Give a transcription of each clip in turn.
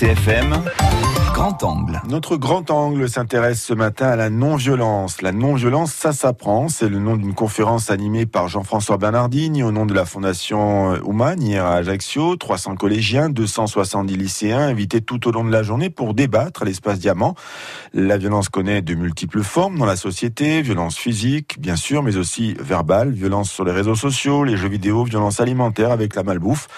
RCFM Grand Angle. Notre grand angle s'intéresse ce matin à la non-violence. La non-violence, ça s'apprend. C'est le nom d'une conférence animée par Jean-François Bernardini au nom de la Fondation Ouman hier à Ajaccio. 300 collégiens, 270 lycéens invités tout au long de la journée pour débattre à l'espace Diamant. La violence connaît de multiples formes dans la société. Violence physique, bien sûr, mais aussi verbale. Violence sur les réseaux sociaux, les jeux vidéo, violence alimentaire avec la malbouffe.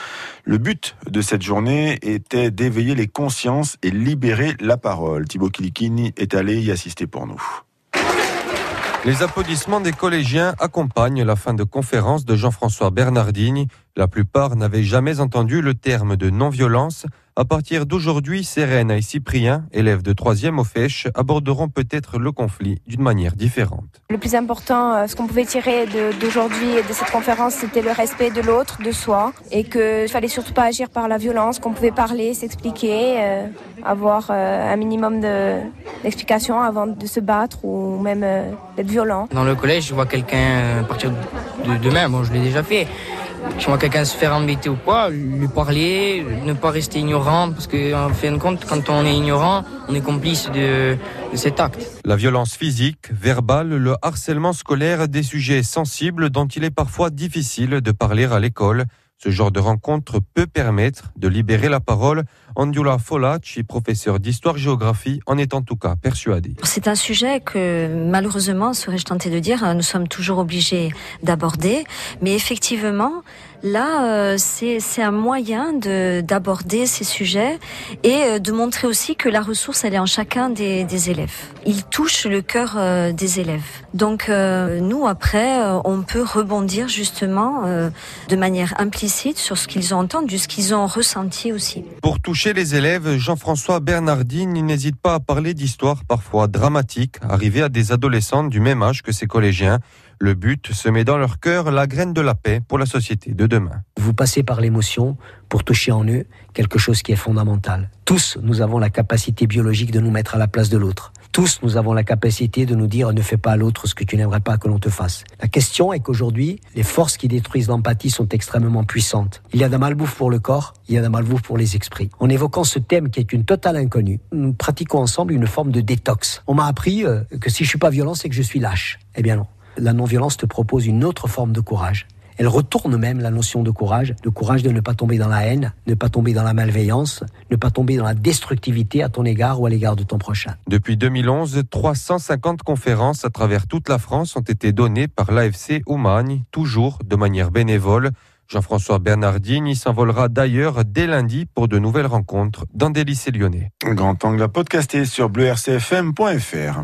Le but de cette journée était d'éveiller les consciences et libérer la parole. Thibaut Kilikini est allé y assister pour nous. Les applaudissements des collégiens accompagnent la fin de conférence de Jean-François Bernardini. La plupart n'avaient jamais entendu le terme de non-violence. À partir d'aujourd'hui, Sérène et Cyprien, élèves de 3e au FECH, aborderont peut-être le conflit d'une manière différente. Le plus important, euh, ce qu'on pouvait tirer d'aujourd'hui et de cette conférence, c'était le respect de l'autre, de soi, et qu'il fallait surtout pas agir par la violence, qu'on pouvait parler, s'expliquer, euh, avoir euh, un minimum d'explications avant de se battre ou même d'être violent. Dans le collège, je vois quelqu'un à partir de demain, bon, je l'ai déjà fait je vois quelqu'un se faire embêter ou quoi, lui parler, ne pas rester ignorant, parce qu'en fin de compte, quand on est ignorant, on est complice de cet acte. La violence physique, verbale, le harcèlement scolaire, des sujets sensibles dont il est parfois difficile de parler à l'école. Ce genre de rencontre peut permettre de libérer la parole. Andula Folacci, professeur d'histoire-géographie, en est en tout cas persuadé. C'est un sujet que, malheureusement, serais-je tenté de dire, nous sommes toujours obligés d'aborder. Mais effectivement, là, euh, c'est un moyen d'aborder ces sujets et euh, de montrer aussi que la ressource, elle est en chacun des, des élèves. Il touche le cœur euh, des élèves. Donc, nous, après, on peut rebondir justement de manière implicite sur ce qu'ils ont entendu, ce qu'ils ont ressenti aussi. Pour toucher les élèves, Jean-François Bernardine n'hésite pas à parler d'histoires parfois dramatiques, arrivées à des adolescents du même âge que ses collégiens. Le but, semer dans leur cœur la graine de la paix pour la société de demain. Vous passez par l'émotion pour toucher en eux quelque chose qui est fondamental. Tous, nous avons la capacité biologique de nous mettre à la place de l'autre. Tous, nous avons la capacité de nous dire ne fais pas à l'autre ce que tu n'aimerais pas que l'on te fasse. La question est qu'aujourd'hui, les forces qui détruisent l'empathie sont extrêmement puissantes. Il y a de la malbouffe pour le corps, il y a de la malbouffe pour les esprits. En évoquant ce thème qui est une totale inconnue, nous pratiquons ensemble une forme de détox. On m'a appris euh, que si je suis pas violent, c'est que je suis lâche. Eh bien non. La non-violence te propose une autre forme de courage. Elle retourne même la notion de courage, le courage de ne pas tomber dans la haine, ne pas tomber dans la malveillance, ne pas tomber dans la destructivité à ton égard ou à l'égard de ton prochain. Depuis 2011, 350 conférences à travers toute la France ont été données par l'AFC Oumagne, toujours de manière bénévole. Jean-François Bernardini s'envolera d'ailleurs dès lundi pour de nouvelles rencontres dans des lycées lyonnais. Grand angle à podcaster sur bleurcfm.fr.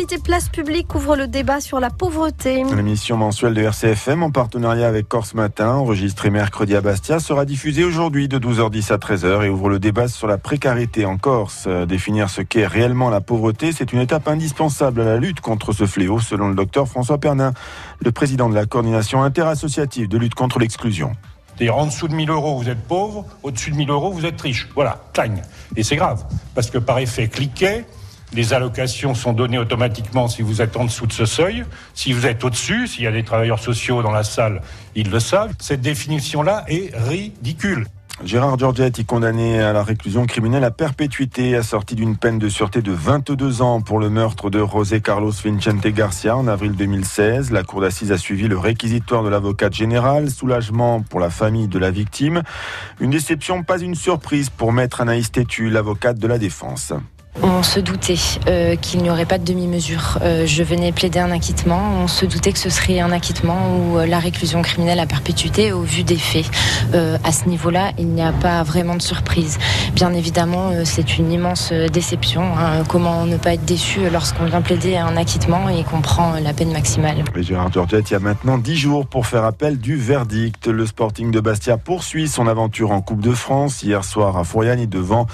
l'actualité, Place Publique ouvre le débat sur la pauvreté. L'émission mensuelle de RCFM en partenariat avec Corse Matin, enregistrée mercredi à Bastia, sera diffusée aujourd'hui de 12h10 à 13h et ouvre le débat sur la précarité en Corse. Définir ce qu'est réellement la pauvreté, c'est une étape indispensable à la lutte contre ce fléau, selon le docteur François Pernin, le président de la coordination interassociative de lutte contre l'exclusion. C'est-à-dire en dessous de 1000 euros, vous êtes pauvre, au-dessus de 1000 euros, vous êtes riche. Voilà, clang. Et c'est grave, parce que par effet cliquet, les allocations sont données automatiquement si vous êtes en dessous de ce seuil. Si vous êtes au-dessus, s'il y a des travailleurs sociaux dans la salle, ils le savent. Cette définition-là est ridicule. Gérard Giorgetti, condamné à la réclusion criminelle à perpétuité, assorti d'une peine de sûreté de 22 ans pour le meurtre de José Carlos Vincente Garcia en avril 2016. La cour d'assises a suivi le réquisitoire de l'avocate générale. Soulagement pour la famille de la victime. Une déception, pas une surprise pour maître Anaïs Tétu, l'avocate de la défense. On se doutait euh, qu'il n'y aurait pas de demi-mesure. Euh, je venais plaider un acquittement. On se doutait que ce serait un acquittement ou euh, la réclusion criminelle à perpétuité au vu des faits. à ce niveau-là, il n'y a pas vraiment de surprise. Bien évidemment, c'est une immense déception. Hein. Comment ne pas être déçu lorsqu'on vient plaider un acquittement et qu'on prend la peine maximale? Mais Gérard Georgette, il y a maintenant 10 jours pour faire appel du verdict. Le Sporting de Bastia poursuit son aventure en Coupe de France. Hier soir à Fouriani, devant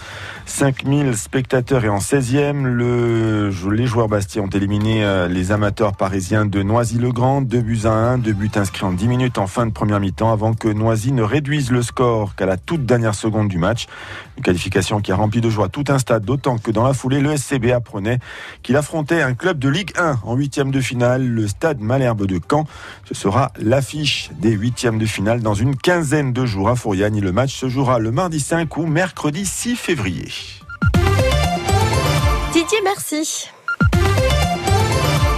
5000 spectateurs et en 16e. Le, les joueurs Bastia ont éliminé euh, les amateurs parisiens de Noisy-le-Grand. Deux buts à 1, deux buts inscrits en 10 minutes en fin de première mi-temps avant que Noisy ne réduise le score qu'à la toute dernière seconde du match. Une qualification qui a rempli de joie tout un stade, d'autant que dans la foulée, le SCB apprenait qu'il affrontait un club de Ligue 1 en huitième de finale, le stade Malherbe de Caen. Ce sera l'affiche des huitièmes de finale dans une quinzaine de jours à Fouriane. Le match se jouera le mardi 5 ou mercredi 6 février. Merci.